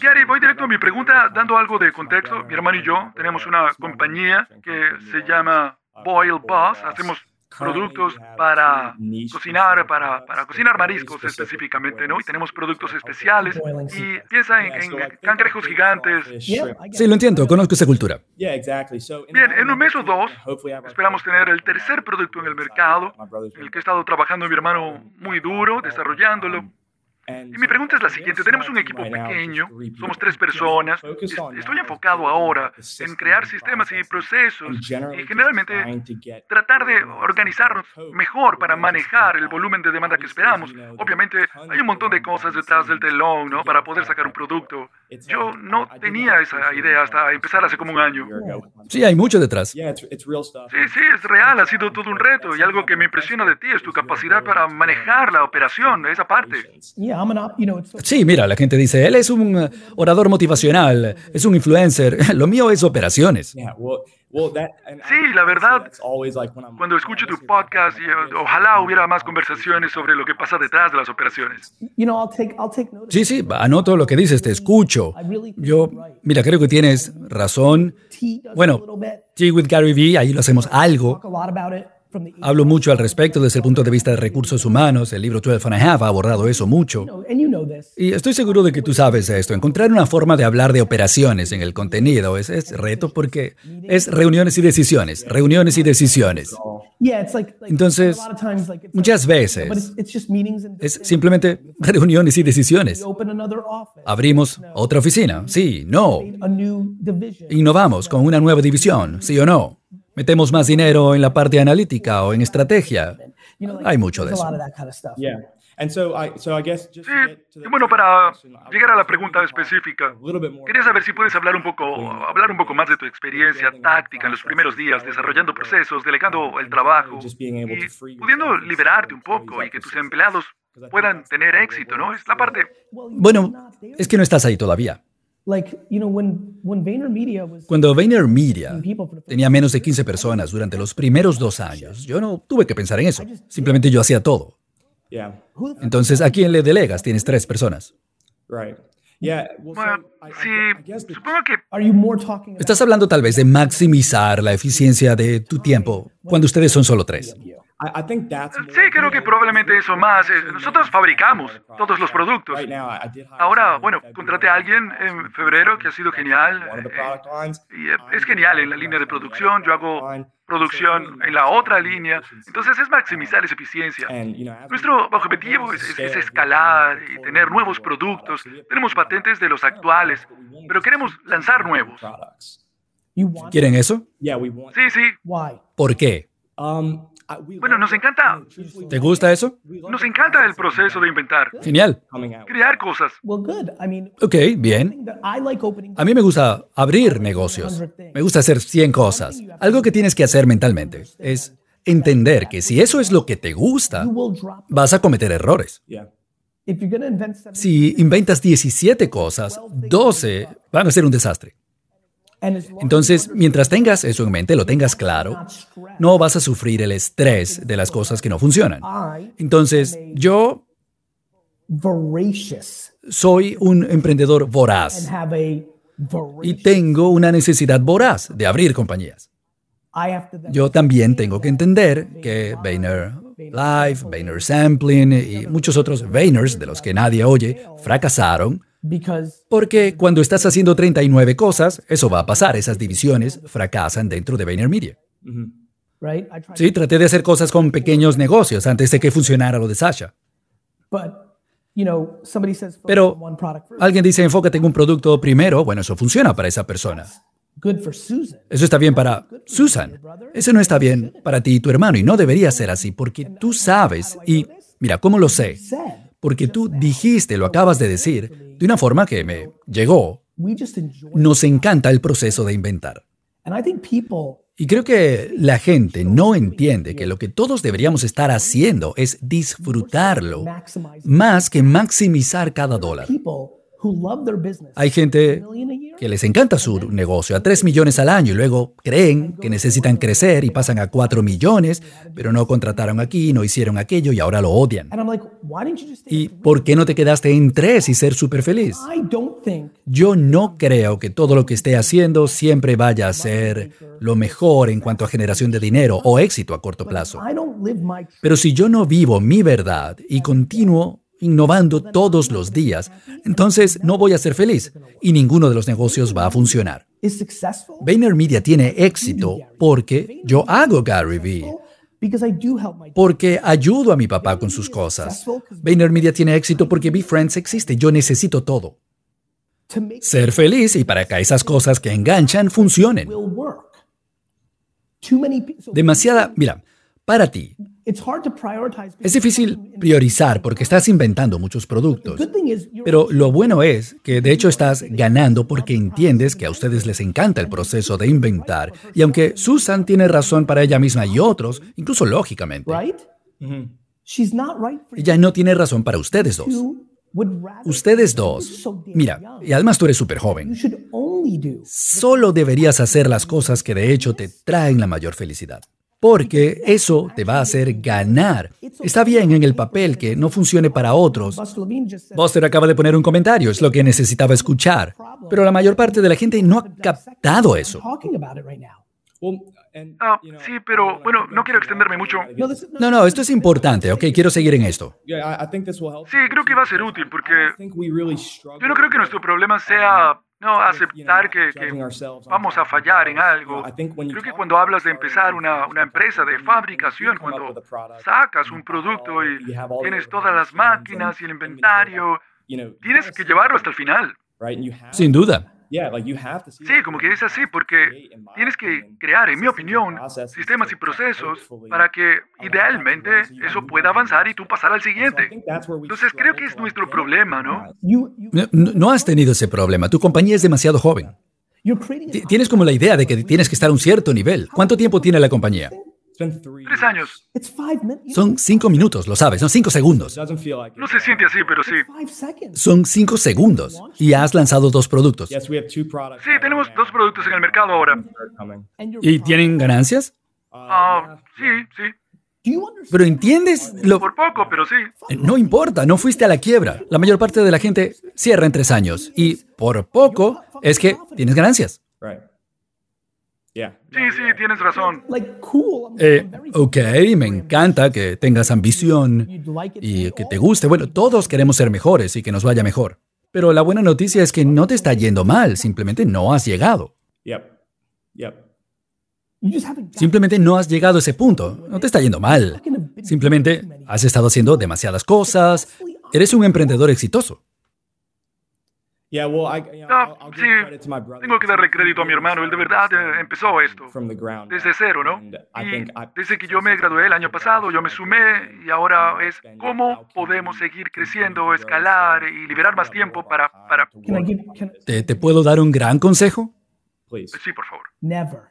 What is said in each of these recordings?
Gary, voy directo a mi pregunta dando algo de contexto. Mi hermano y yo tenemos una compañía que se llama Boil Boss. Hacemos productos para cocinar, para, para, cocinar mariscos específicamente, ¿no? Y tenemos productos especiales. Y piensa en, en cangrejos gigantes. Sí, lo entiendo, conozco esa cultura. Bien, en un mes o dos esperamos tener el tercer producto en el mercado, el que he estado trabajando mi hermano muy duro, desarrollándolo. Y mi pregunta es la siguiente, tenemos un equipo pequeño, somos tres personas, estoy enfocado ahora en crear sistemas y procesos y generalmente tratar de organizarnos mejor para manejar el volumen de demanda que esperamos. Obviamente hay un montón de cosas detrás del telón, ¿no? Para poder sacar un producto. Yo no tenía esa idea hasta empezar hace como un año. Sí, hay mucho detrás. Sí, sí, es real, ha sido todo un reto y algo que me impresiona de ti es tu capacidad para manejar la operación, esa parte. Sí, mira, la gente dice, él es un uh, orador motivacional, es un influencer. Lo mío es operaciones. Sí, la verdad, cuando escucho tu podcast, ojalá hubiera más conversaciones sobre lo que pasa detrás de las operaciones. Sí, sí, anoto lo que dices, te escucho. Yo, mira, creo que tienes razón. Bueno, Tea with Gary Vee, ahí lo hacemos algo. Hablo mucho al respecto desde el punto de vista de recursos humanos. El libro 12 and a Half ha abordado eso mucho. Y estoy seguro de que tú sabes esto. Encontrar una forma de hablar de operaciones en el contenido es, es reto porque es reuniones y decisiones, reuniones y decisiones. Entonces, muchas veces es simplemente reuniones y decisiones. Abrimos otra oficina, sí, no. Innovamos con una nueva división, sí o no. Metemos más dinero en la parte analítica o en estrategia. Hay mucho de eso. Sí, bueno, para llegar a la pregunta específica, quería saber si puedes hablar un poco, hablar un poco más de tu experiencia táctica en los primeros días, desarrollando procesos, delegando el trabajo y pudiendo liberarte un poco y que tus empleados puedan tener éxito, ¿no? Es la parte... Bueno, es que no estás ahí todavía. Cuando VaynerMedia tenía menos de 15 personas durante los primeros dos años, yo no tuve que pensar en eso. Simplemente yo hacía todo. Entonces, ¿a quién le delegas? Tienes tres personas. Bueno, sí, supongo que... Estás hablando tal vez de maximizar la eficiencia de tu tiempo cuando ustedes son solo tres. Sí, creo que probablemente eso más. Eh, nosotros fabricamos todos los productos. Ahora, bueno, contraté a alguien en febrero que ha sido genial. Eh, y es genial en la línea de producción. Yo hago producción en la otra línea. Entonces es maximizar esa eficiencia. Nuestro objetivo es, escalar y tener nuevos productos. Tenemos patentes de los actuales, pero queremos lanzar nuevos. ¿Quieren eso? Sí, sí. ¿Por qué? Bueno, nos encanta. ¿Te gusta eso? Nos encanta el proceso de inventar. Genial. Crear cosas. Ok, bien. A mí me gusta abrir negocios. Me gusta hacer 100 cosas. Algo que tienes que hacer mentalmente es entender que si eso es lo que te gusta, vas a cometer errores. Si inventas 17 cosas, 12 van a ser un desastre. Entonces, mientras tengas eso en mente, lo tengas claro, no vas a sufrir el estrés de las cosas que no funcionan. Entonces, yo soy un emprendedor voraz. y tengo una necesidad voraz de abrir compañías. Yo también tengo que entender que Vayner Live, Vayner Sampling y muchos otros Vayners de los que nadie oye fracasaron porque cuando estás haciendo 39 cosas, eso va a pasar, esas divisiones fracasan dentro de VaynerMedia. Sí, traté de hacer cosas con pequeños negocios antes de que funcionara lo de Sasha. Pero alguien dice, enfócate en un producto primero, bueno, eso funciona para esa persona. Eso está bien para Susan. Eso no está bien para ti y tu hermano y no debería ser así porque tú sabes y mira, ¿cómo lo sé? Porque tú dijiste, lo acabas de decir, de una forma que me llegó. Nos encanta el proceso de inventar. Y creo que la gente no entiende que lo que todos deberíamos estar haciendo es disfrutarlo más que maximizar cada dólar. Hay gente que les encanta su negocio a 3 millones al año y luego creen que necesitan crecer y pasan a 4 millones, pero no contrataron aquí, no hicieron aquello y ahora lo odian. ¿Y por qué no te quedaste en 3 y ser súper feliz? Yo no creo que todo lo que esté haciendo siempre vaya a ser lo mejor en cuanto a generación de dinero o éxito a corto plazo. Pero si yo no vivo mi verdad y continúo innovando todos los días, entonces no voy a ser feliz y ninguno de los negocios va a funcionar. VaynerMedia tiene éxito porque yo hago Gary Vee. Porque ayudo a mi papá con sus cosas. VaynerMedia tiene éxito porque BeFriends existe. Yo necesito todo. Ser feliz y para que esas cosas que enganchan funcionen. Demasiada, mira, para ti, es difícil priorizar porque estás inventando muchos productos. Pero lo bueno es que de hecho estás ganando porque entiendes que a ustedes les encanta el proceso de inventar. Y aunque Susan tiene razón para ella misma y otros, incluso lógicamente, ella no tiene razón para ustedes dos. Ustedes dos, mira, y además tú eres súper joven, solo deberías hacer las cosas que de hecho te traen la mayor felicidad porque eso te va a hacer ganar. Está bien en el papel que no funcione para otros. Buster acaba de poner un comentario, es lo que necesitaba escuchar, pero la mayor parte de la gente no ha captado eso. Ah, sí, pero bueno, no quiero extenderme mucho. No, no, esto es importante, ok, quiero seguir en esto. Sí, creo que va a ser útil porque yo no creo que nuestro problema sea no aceptar que, vamos a fallar en algo. Creo que cuando hablas de empezar una, una empresa de fabricación, cuando sacas un producto y tienes todas las máquinas y el inventario, tienes que llevarlo hasta el final. Sin duda. Sí, como que es así, porque tienes que crear, en mi opinión, sistemas y procesos para que idealmente eso pueda avanzar y tú pasar al siguiente. Entonces creo que es nuestro problema, ¿no? No, no has tenido ese problema. Tu compañía es demasiado joven. Tienes como la idea de que tienes que estar a un cierto nivel. ¿Cuánto tiempo tiene la compañía? Tres años. Son cinco minutos, lo sabes, son cinco segundos. No se siente así, pero sí. Son cinco segundos y has lanzado dos productos. Sí, tenemos dos productos en el mercado ahora. ¿Y tienen ganancias? Ah, sí, sí. Pero entiendes lo... Por poco, pero sí. No importa, no fuiste a la quiebra. La mayor parte de la gente cierra en tres años. Y por poco es que tienes ganancias. Sí, sí, tienes razón. Eh, ok, me encanta que tengas ambición y que te guste. Bueno, todos queremos ser mejores y que nos vaya mejor. Pero la buena noticia es que no te está yendo mal, simplemente no has llegado. Simplemente no has llegado a ese punto. No te está yendo mal. Simplemente has estado haciendo demasiadas cosas. Eres un emprendedor exitoso. Ah, sí, tengo que darle crédito a mi hermano. Él de verdad eh, empezó esto desde cero, ¿no? Y desde que yo me gradué el año pasado, yo me sumé y ahora es cómo podemos seguir creciendo, escalar y liberar más tiempo para... para... ¿Te, ¿Te puedo dar un gran consejo? Sí, por favor.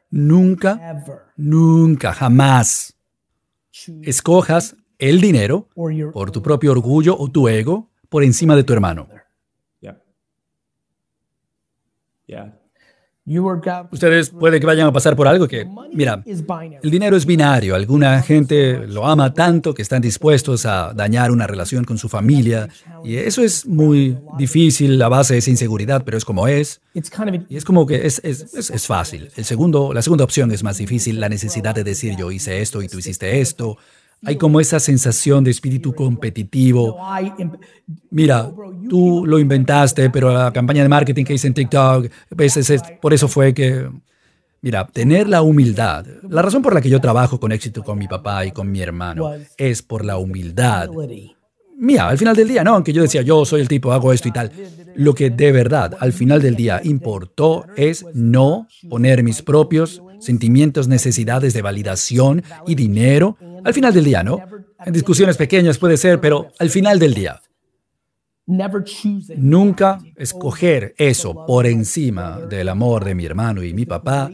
Nunca, nunca, jamás escojas el dinero por tu propio orgullo o tu ego por encima de tu hermano. Ustedes puede que vayan a pasar por algo que, mira, el dinero es binario. Alguna gente lo ama tanto que están dispuestos a dañar una relación con su familia. Y eso es muy difícil a base esa inseguridad, pero es como es. Y es como que es, es, es fácil. El segundo, la segunda opción es más difícil, la necesidad de decir yo hice esto y tú hiciste esto. Hay como esa sensación de espíritu competitivo. Mira, tú lo inventaste, pero la campaña de marketing que hice en TikTok, pues, por eso fue que... Mira, tener la humildad. La razón por la que yo trabajo con éxito con mi papá y con mi hermano es por la humildad. Mira, al final del día, no, aunque yo decía, yo soy el tipo, hago esto y tal. Lo que de verdad al final del día importó es no poner mis propios sentimientos, necesidades de validación y dinero. Al final del día, ¿no? En discusiones pequeñas puede ser, pero al final del día. Nunca escoger eso por encima del amor de mi hermano y mi papá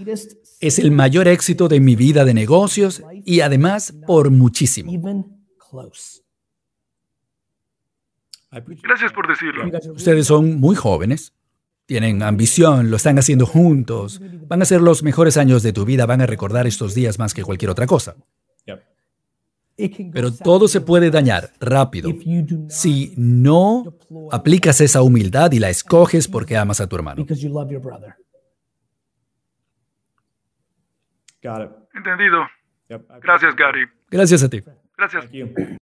es el mayor éxito de mi vida de negocios y además por muchísimo. Gracias por decirlo. Ustedes son muy jóvenes, tienen ambición, lo están haciendo juntos, van a ser los mejores años de tu vida, van a recordar estos días más que cualquier otra cosa. Pero todo se puede dañar rápido si no aplicas esa humildad y la escoges porque amas a tu hermano. Entendido. Gracias, Gary. Gracias a ti. Gracias.